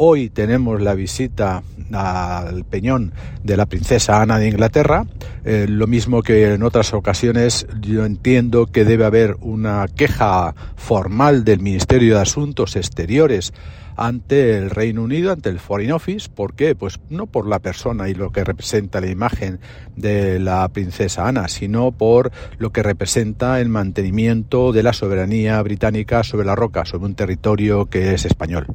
Hoy tenemos la visita al peñón de la princesa Ana de Inglaterra. Eh, lo mismo que en otras ocasiones, yo entiendo que debe haber una queja formal del Ministerio de Asuntos Exteriores ante el Reino Unido, ante el Foreign Office. ¿Por qué? Pues no por la persona y lo que representa la imagen de la princesa Ana, sino por lo que representa el mantenimiento de la soberanía británica sobre la roca, sobre un territorio que es español.